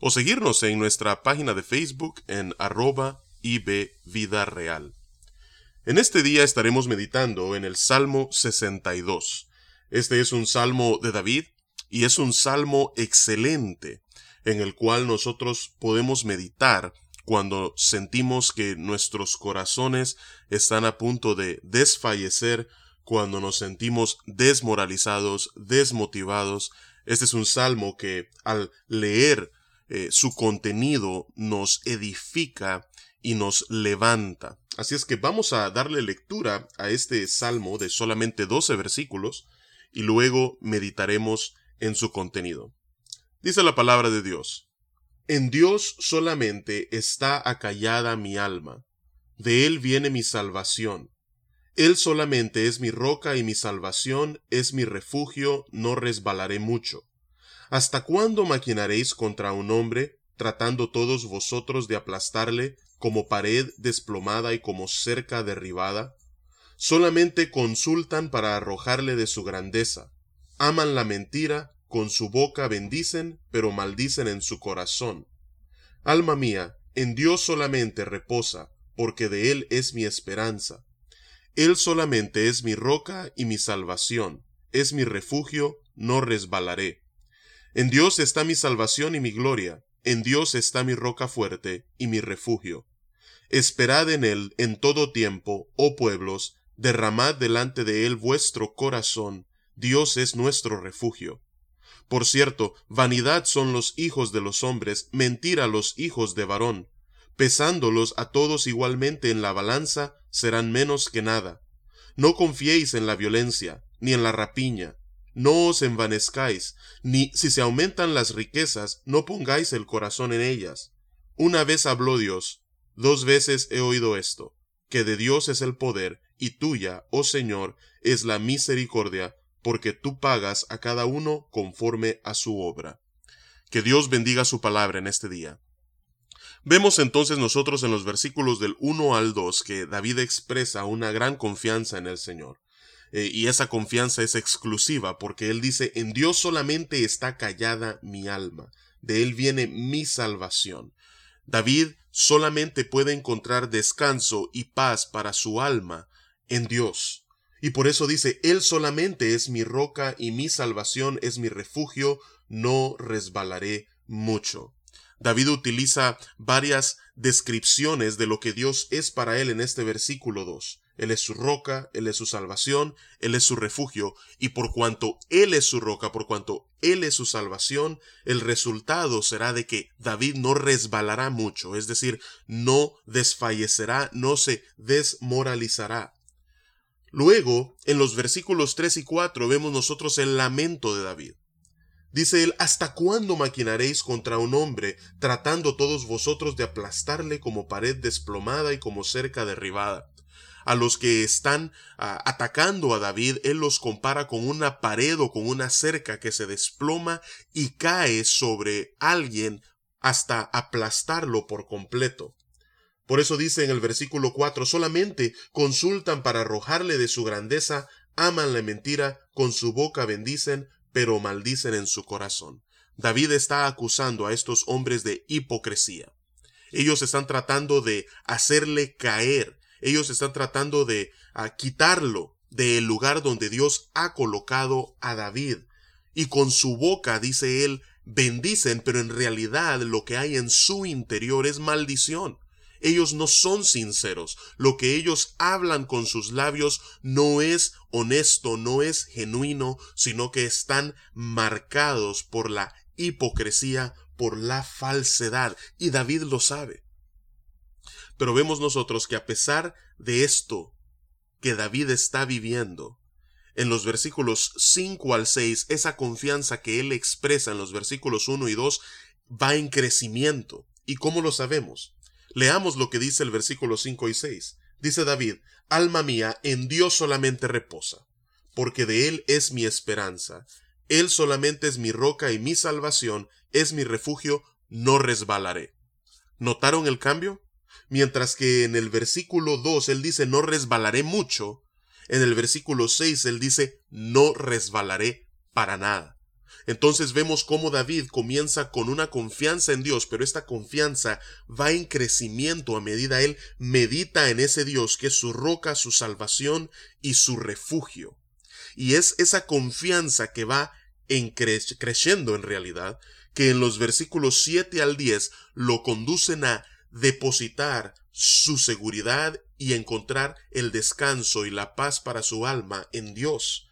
o seguirnos en nuestra página de Facebook en arroba Vida Real. En este día estaremos meditando en el Salmo 62. Este es un salmo de David y es un salmo excelente en el cual nosotros podemos meditar cuando sentimos que nuestros corazones están a punto de desfallecer, cuando nos sentimos desmoralizados, desmotivados. Este es un salmo que al leer eh, su contenido nos edifica y nos levanta. Así es que vamos a darle lectura a este salmo de solamente 12 versículos y luego meditaremos en su contenido. Dice la palabra de Dios. En Dios solamente está acallada mi alma. De Él viene mi salvación. Él solamente es mi roca y mi salvación, es mi refugio, no resbalaré mucho. ¿Hasta cuándo maquinaréis contra un hombre, tratando todos vosotros de aplastarle como pared desplomada y como cerca derribada? Solamente consultan para arrojarle de su grandeza. Aman la mentira, con su boca bendicen, pero maldicen en su corazón. Alma mía, en Dios solamente reposa, porque de Él es mi esperanza. Él solamente es mi roca y mi salvación, es mi refugio, no resbalaré. En Dios está mi salvación y mi gloria, en Dios está mi roca fuerte y mi refugio. Esperad en Él en todo tiempo, oh pueblos, derramad delante de Él vuestro corazón, Dios es nuestro refugio. Por cierto, vanidad son los hijos de los hombres, mentira los hijos de varón. Pesándolos a todos igualmente en la balanza, serán menos que nada. No confiéis en la violencia, ni en la rapiña, no os envanezcáis, ni si se aumentan las riquezas, no pongáis el corazón en ellas. Una vez habló Dios, dos veces he oído esto, que de Dios es el poder, y tuya, oh Señor, es la misericordia, porque tú pagas a cada uno conforme a su obra. Que Dios bendiga su palabra en este día. Vemos entonces nosotros en los versículos del 1 al 2 que David expresa una gran confianza en el Señor. Eh, y esa confianza es exclusiva porque Él dice, en Dios solamente está callada mi alma, de Él viene mi salvación. David solamente puede encontrar descanso y paz para su alma en Dios. Y por eso dice, Él solamente es mi roca y mi salvación es mi refugio, no resbalaré mucho. David utiliza varias descripciones de lo que Dios es para él en este versículo 2. Él es su roca, Él es su salvación, Él es su refugio, y por cuanto Él es su roca, por cuanto Él es su salvación, el resultado será de que David no resbalará mucho, es decir, no desfallecerá, no se desmoralizará. Luego, en los versículos 3 y 4 vemos nosotros el lamento de David. Dice él, ¿hasta cuándo maquinaréis contra un hombre, tratando todos vosotros de aplastarle como pared desplomada y como cerca derribada? A los que están ah, atacando a David, él los compara con una pared o con una cerca que se desploma y cae sobre alguien hasta aplastarlo por completo. Por eso dice en el versículo 4, solamente consultan para arrojarle de su grandeza, aman la mentira, con su boca bendicen, pero maldicen en su corazón. David está acusando a estos hombres de hipocresía. Ellos están tratando de hacerle caer ellos están tratando de quitarlo del lugar donde Dios ha colocado a David. Y con su boca, dice él, bendicen, pero en realidad lo que hay en su interior es maldición. Ellos no son sinceros. Lo que ellos hablan con sus labios no es honesto, no es genuino, sino que están marcados por la hipocresía, por la falsedad. Y David lo sabe. Pero vemos nosotros que a pesar de esto que David está viviendo, en los versículos 5 al 6, esa confianza que él expresa en los versículos 1 y 2 va en crecimiento. ¿Y cómo lo sabemos? Leamos lo que dice el versículo 5 y 6. Dice David, Alma mía, en Dios solamente reposa, porque de Él es mi esperanza. Él solamente es mi roca y mi salvación, es mi refugio, no resbalaré. ¿Notaron el cambio? Mientras que en el versículo 2 él dice no resbalaré mucho, en el versículo 6 él dice no resbalaré para nada. Entonces vemos cómo David comienza con una confianza en Dios, pero esta confianza va en crecimiento a medida él medita en ese Dios que es su roca, su salvación y su refugio. Y es esa confianza que va en creciendo en realidad, que en los versículos 7 al 10 lo conducen a depositar su seguridad y encontrar el descanso y la paz para su alma en Dios.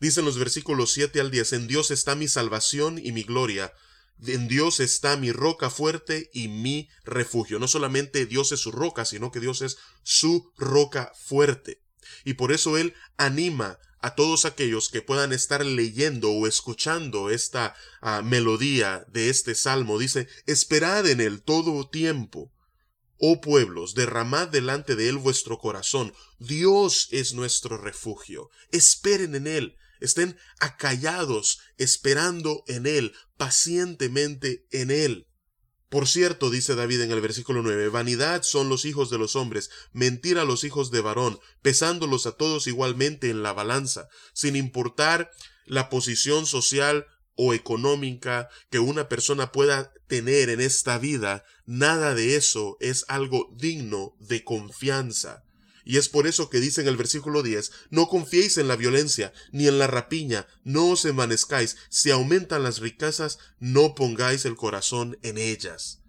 Dicen los versículos 7 al 10, en Dios está mi salvación y mi gloria, en Dios está mi roca fuerte y mi refugio. No solamente Dios es su roca, sino que Dios es su roca fuerte. Y por eso Él anima a todos aquellos que puedan estar leyendo o escuchando esta ah, melodía de este salmo. Dice, esperad en Él todo tiempo. Oh pueblos, derramad delante de Él vuestro corazón. Dios es nuestro refugio. Esperen en Él estén acallados, esperando en Él, pacientemente en Él. Por cierto, dice David en el versículo 9, vanidad son los hijos de los hombres, mentira los hijos de varón, pesándolos a todos igualmente en la balanza, sin importar la posición social o económica que una persona pueda tener en esta vida, nada de eso es algo digno de confianza. Y es por eso que dice en el versículo 10, no confiéis en la violencia, ni en la rapiña, no os envanezcáis, si aumentan las riquezas, no pongáis el corazón en ellas.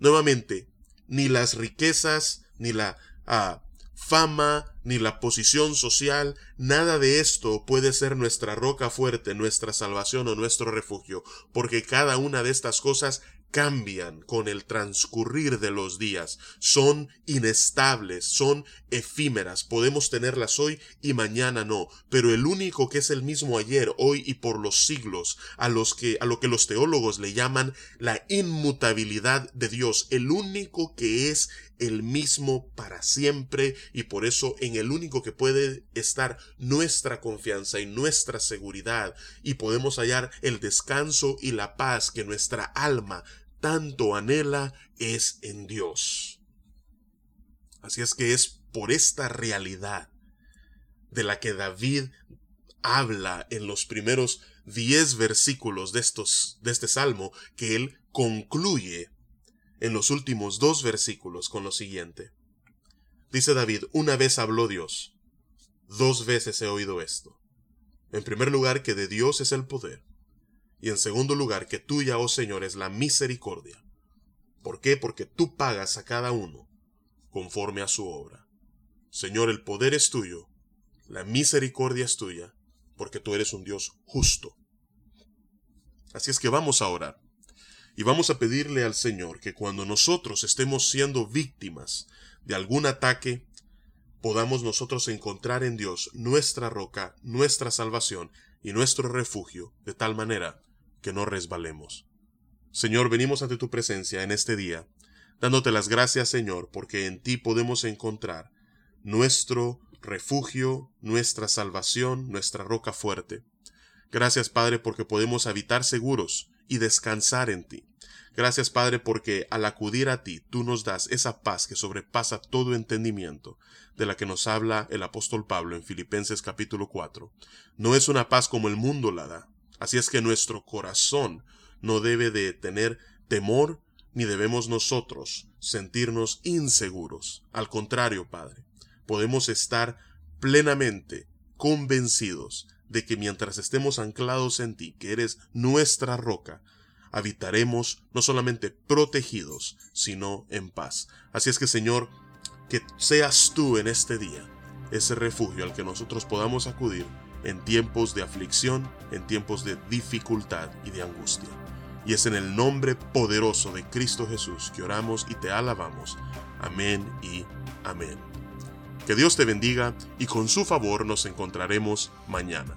Nuevamente, ni las riquezas, ni la ah, fama, ni la posición social, nada de esto puede ser nuestra roca fuerte, nuestra salvación o nuestro refugio, porque cada una de estas cosas cambian con el transcurrir de los días, son inestables, son efímeras, podemos tenerlas hoy y mañana no, pero el único que es el mismo ayer, hoy y por los siglos, a los que a lo que los teólogos le llaman la inmutabilidad de Dios, el único que es el mismo para siempre y por eso en el único que puede estar nuestra confianza y nuestra seguridad y podemos hallar el descanso y la paz que nuestra alma tanto anhela es en Dios. Así es que es por esta realidad de la que David habla en los primeros diez versículos de, estos, de este salmo que él concluye en los últimos dos versículos con lo siguiente. Dice David, una vez habló Dios, dos veces he oído esto. En primer lugar, que de Dios es el poder, y en segundo lugar, que tuya, oh Señor, es la misericordia. ¿Por qué? Porque tú pagas a cada uno conforme a su obra. Señor, el poder es tuyo, la misericordia es tuya, porque tú eres un Dios justo. Así es que vamos a orar. Y vamos a pedirle al Señor que cuando nosotros estemos siendo víctimas de algún ataque, podamos nosotros encontrar en Dios nuestra roca, nuestra salvación y nuestro refugio, de tal manera que no resbalemos. Señor, venimos ante tu presencia en este día, dándote las gracias, Señor, porque en ti podemos encontrar nuestro refugio, nuestra salvación, nuestra roca fuerte. Gracias, Padre, porque podemos habitar seguros y descansar en ti. Gracias, Padre, porque al acudir a ti, tú nos das esa paz que sobrepasa todo entendimiento, de la que nos habla el apóstol Pablo en Filipenses capítulo 4. No es una paz como el mundo la da, Así es que nuestro corazón no debe de tener temor ni debemos nosotros sentirnos inseguros. Al contrario, Padre, podemos estar plenamente convencidos de que mientras estemos anclados en ti, que eres nuestra roca, habitaremos no solamente protegidos, sino en paz. Así es que, Señor, que seas tú en este día ese refugio al que nosotros podamos acudir en tiempos de aflicción, en tiempos de dificultad y de angustia. Y es en el nombre poderoso de Cristo Jesús que oramos y te alabamos. Amén y amén. Que Dios te bendiga y con su favor nos encontraremos mañana.